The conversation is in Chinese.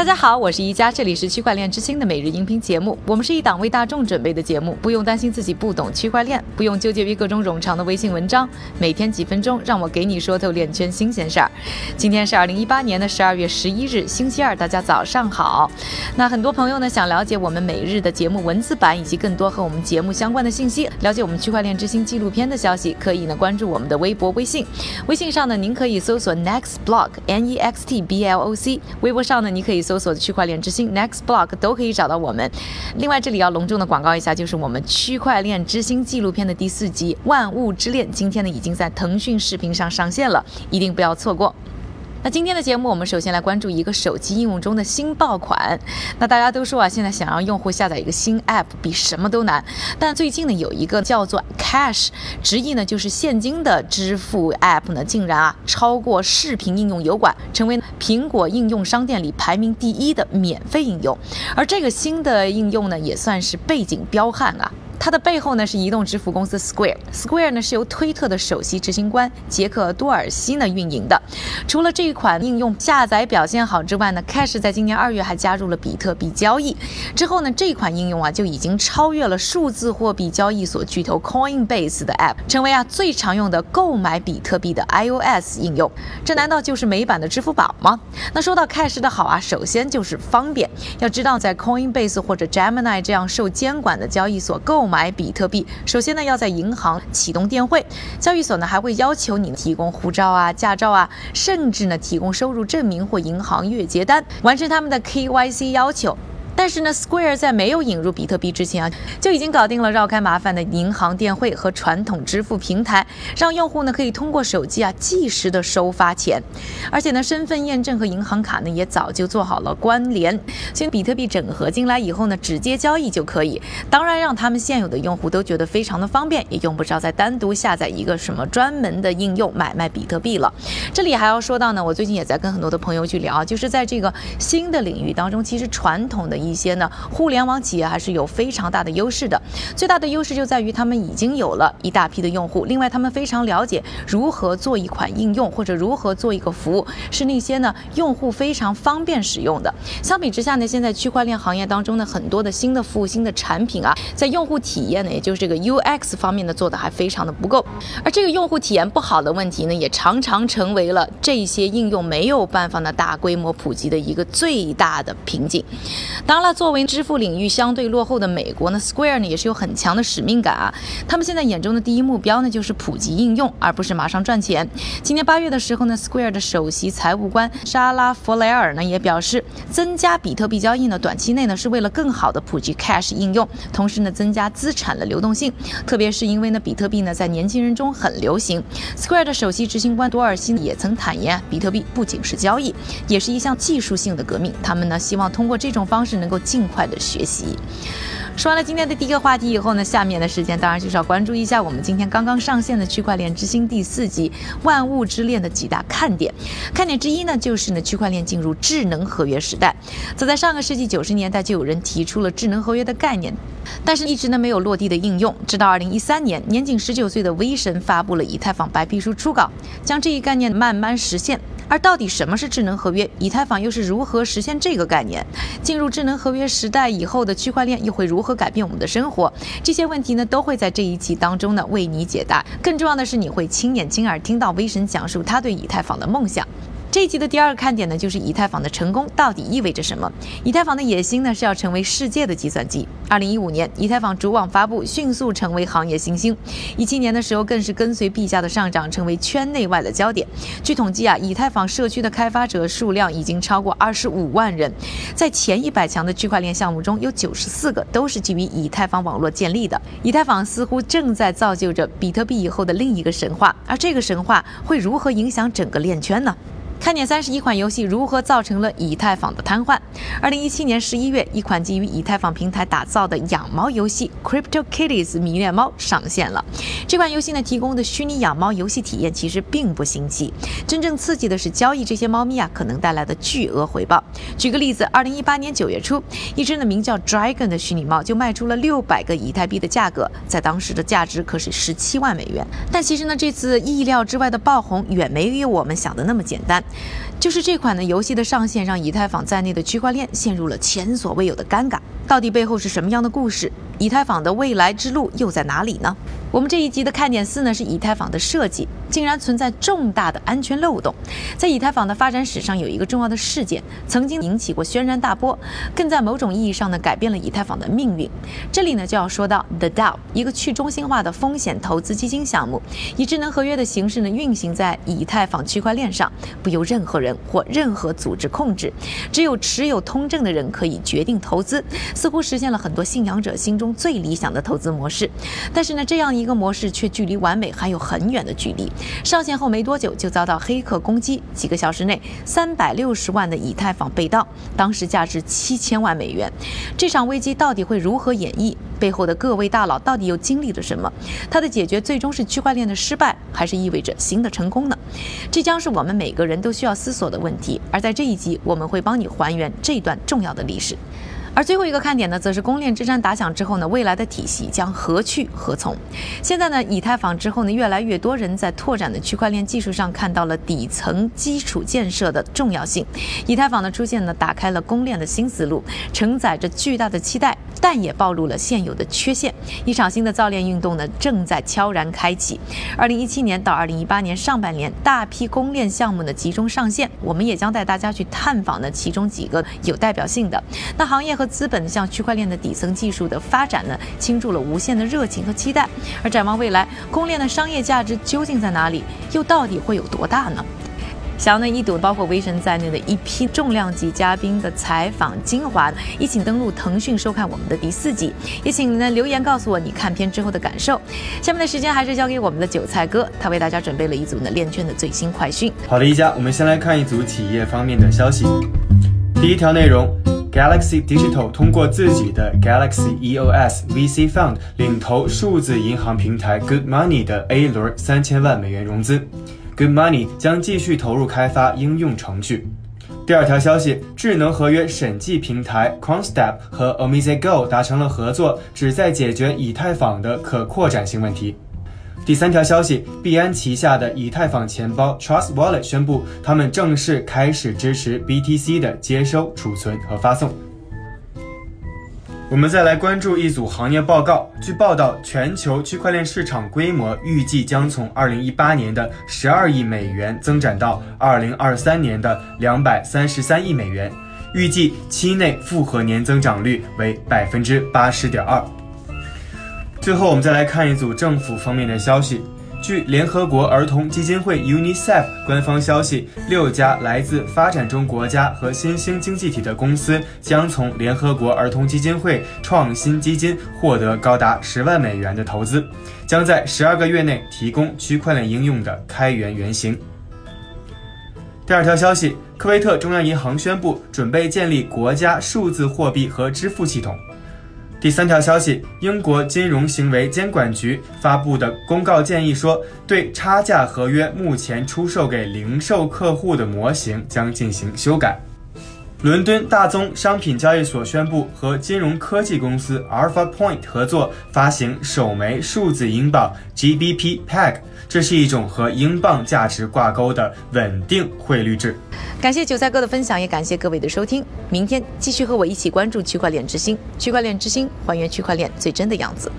大家好，我是宜佳，这里是区块链之星的每日音频节目。我们是一档为大众准备的节目，不用担心自己不懂区块链，不用纠结于各种冗长的微信文章。每天几分钟，让我给你说透链圈新鲜事儿。今天是二零一八年的十二月十一日，星期二，大家早上好。那很多朋友呢想了解我们每日的节目文字版以及更多和我们节目相关的信息，了解我们区块链之星纪录片的消息，可以呢关注我们的微博、微信。微信上呢，您可以搜索 Next Block N E X T B L O C；微博上呢，你可以。搜索区块链之星 Next Block 都可以找到我们。另外，这里要隆重的广告一下，就是我们区块链之星纪录片的第四集《万物之恋》，今天呢已经在腾讯视频上上线了，一定不要错过。那今天的节目，我们首先来关注一个手机应用中的新爆款。那大家都说啊，现在想让用户下载一个新 App 比什么都难。但最近呢，有一个叫做 Cash，直译呢就是现金的支付 App 呢，竟然啊超过视频应用油管，成为苹果应用商店里排名第一的免费应用。而这个新的应用呢，也算是背景彪悍啊。它的背后呢是移动支付公司 Square，Square 呢是由推特的首席执行官杰克多尔西呢运营的。除了这一款应用下载表现好之外呢，Cash 在今年二月还加入了比特币交易。之后呢，这款应用啊就已经超越了数字货币交易所巨头 Coinbase 的 App，成为啊最常用的购买比特币的 iOS 应用。这难道就是美版的支付宝吗？那说到 Cash 的好啊，首先就是方便。要知道，在 Coinbase 或者 Gemini 这样受监管的交易所购买比特币，首先呢要在银行启动电汇，交易所呢还会要求你提供护照啊、驾照啊，甚至呢提供收入证明或银行月结单，完成他们的 KYC 要求。但是呢，Square 在没有引入比特币之前啊，就已经搞定了绕开麻烦的银行电汇和传统支付平台，让用户呢可以通过手机啊即时的收发钱，而且呢身份验证和银行卡呢也早就做好了关联，所以比特币整合进来以后呢，直接交易就可以。当然，让他们现有的用户都觉得非常的方便，也用不着再单独下载一个什么专门的应用买卖比特币了。这里还要说到呢，我最近也在跟很多的朋友去聊，就是在这个新的领域当中，其实传统的一一些呢，互联网企业还是有非常大的优势的。最大的优势就在于他们已经有了一大批的用户，另外他们非常了解如何做一款应用或者如何做一个服务，是那些呢用户非常方便使用的。相比之下呢，现在区块链行业当中呢很多的新的服务、新的产品啊，在用户体验呢，也就是这个 UX 方面呢，做的还非常的不够。而这个用户体验不好的问题呢，也常常成为了这些应用没有办法呢大规模普及的一个最大的瓶颈。当那作为支付领域相对落后的美国呢，Square 呢也是有很强的使命感啊。他们现在眼中的第一目标呢就是普及应用，而不是马上赚钱。今年八月的时候呢，Square 的首席财务官莎拉弗雷尔呢也表示，增加比特币交易呢，短期内呢是为了更好的普及 Cash 应用，同时呢增加资产的流动性。特别是因为呢比特币呢在年轻人中很流行。Square 的首席执行官多尔西也曾坦言，比特币不仅是交易，也是一项技术性的革命。他们呢希望通过这种方式能。够尽快的学习。说完了今天的第一个话题以后呢，下面的时间当然就是要关注一下我们今天刚刚上线的区块链之星第四集《万物之链》的几大看点。看点之一呢，就是呢区块链进入智能合约时代。早在上个世纪九十年代，就有人提出了智能合约的概念，但是一直呢没有落地的应用。直到二零一三年，年仅十九岁的威神发布了以太坊白皮书初稿，将这一概念慢慢实现。而到底什么是智能合约？以太坊又是如何实现这个概念？进入智能合约时代以后的区块链又会如何改变我们的生活？这些问题呢，都会在这一集当中呢为你解答。更重要的是，你会亲眼亲耳听到威神讲述他对以太坊的梦想。这一集的第二个看点呢，就是以太坊的成功到底意味着什么？以太坊的野心呢，是要成为世界的计算机。二零一五年，以太坊主网发布，迅速成为行业新星。一七年的时候，更是跟随币价的上涨，成为圈内外的焦点。据统计啊，以太坊社区的开发者数量已经超过二十五万人。在前一百强的区块链项目中，有九十四个都是基于以太坊网络建立的。以太坊似乎正在造就着比特币以后的另一个神话，而这个神话会如何影响整个链圈呢？看点三十一款游戏如何造成了以太坊的瘫痪。二零一七年十一月，一款基于以太坊平台打造的养猫游戏《Crypto Kitties 迷恋猫》上线了。这款游戏呢，提供的虚拟养猫游戏体验其实并不新奇，真正刺激的是交易这些猫咪啊可能带来的巨额回报。举个例子，二零一八年九月初，一只呢名叫 Dragon 的虚拟猫就卖出了六百个以太币的价格，在当时的价值可是十七万美元。但其实呢，这次意料之外的爆红远没有我们想的那么简单。就是这款的游戏的上线，让以太坊在内的区块链陷入了前所未有的尴尬。到底背后是什么样的故事？以太坊的未来之路又在哪里呢？我们这一集的看点四呢是以太坊的设计，竟然存在重大的安全漏洞。在以太坊的发展史上，有一个重要的事件，曾经引起过轩然大波，更在某种意义上呢改变了以太坊的命运。这里呢就要说到 The DAO，一个去中心化的风险投资基金项目，以智能合约的形式呢运行在以太坊区块链上，不由任何人或任何组织控制，只有持有通证的人可以决定投资，似乎实现了很多信仰者心中最理想的投资模式。但是呢，这样一个模式却距离完美还有很远的距离。上线后没多久就遭到黑客攻击，几个小时内三百六十万的以太坊被盗，当时价值七千万美元。这场危机到底会如何演绎？背后的各位大佬到底又经历了什么？它的解决最终是区块链的失败，还是意味着新的成功呢？这将是我们每个人都需要思索的问题。而在这一集，我们会帮你还原这段重要的历史。而最后一个看点呢，则是公链之战打响之后呢，未来的体系将何去何从？现在呢，以太坊之后呢，越来越多人在拓展的区块链技术上看到了底层基础建设的重要性。以太坊的出现呢，打开了公链的新思路，承载着巨大的期待。但也暴露了现有的缺陷。一场新的造链运动呢，正在悄然开启。二零一七年到二零一八年上半年，大批公链项目呢集中上线，我们也将带大家去探访呢其中几个有代表性的。那行业和资本向区块链的底层技术的发展呢，倾注了无限的热情和期待。而展望未来，公链的商业价值究竟在哪里？又到底会有多大呢？想要呢一睹包括威神在内的一批重量级嘉宾的采访精华，一起登录腾讯收看我们的第四集。也请呢留言告诉我你看片之后的感受。下面的时间还是交给我们的韭菜哥，他为大家准备了一组呢链圈的最新快讯。好的，一家，我们先来看一组企业方面的消息。第一条内容，Galaxy Digital 通过自己的 Galaxy EOS VC Fund 领投数字银行平台 Good Money 的 A 轮三千万美元融资。Good Money 将继续投入开发应用程序。第二条消息，智能合约审计平台 c o n s t e p 和 o m i z e Go 达成了合作，旨在解决以太坊的可扩展性问题。第三条消息，币安旗下的以太坊钱包 Trust Wallet 宣布，他们正式开始支持 BTC 的接收、储存和发送。我们再来关注一组行业报告。据报道，全球区块链市场规模预计将从2018年的12亿美元增长到2023年的233亿美元，预计期内复合年增长率为百分之八十点二。最后，我们再来看一组政府方面的消息。据联合国儿童基金会 （UNICEF） 官方消息，六家来自发展中国家和新兴经济体的公司将从联合国儿童基金会创新基金获得高达十万美元的投资，将在十二个月内提供区块链应用的开源原型。第二条消息，科威特中央银行宣布准备建立国家数字货币和支付系统。第三条消息，英国金融行为监管局发布的公告建议说，对差价合约目前出售给零售客户的模型将进行修改。伦敦大宗商品交易所宣布和金融科技公司 Alpha Point 合作，发行首枚数字英镑 GBP Peg。这是一种和英镑价值挂钩的稳定汇率制。感谢韭菜哥的分享，也感谢各位的收听。明天继续和我一起关注区块链之星，区块链之星还原区块链最真的样子。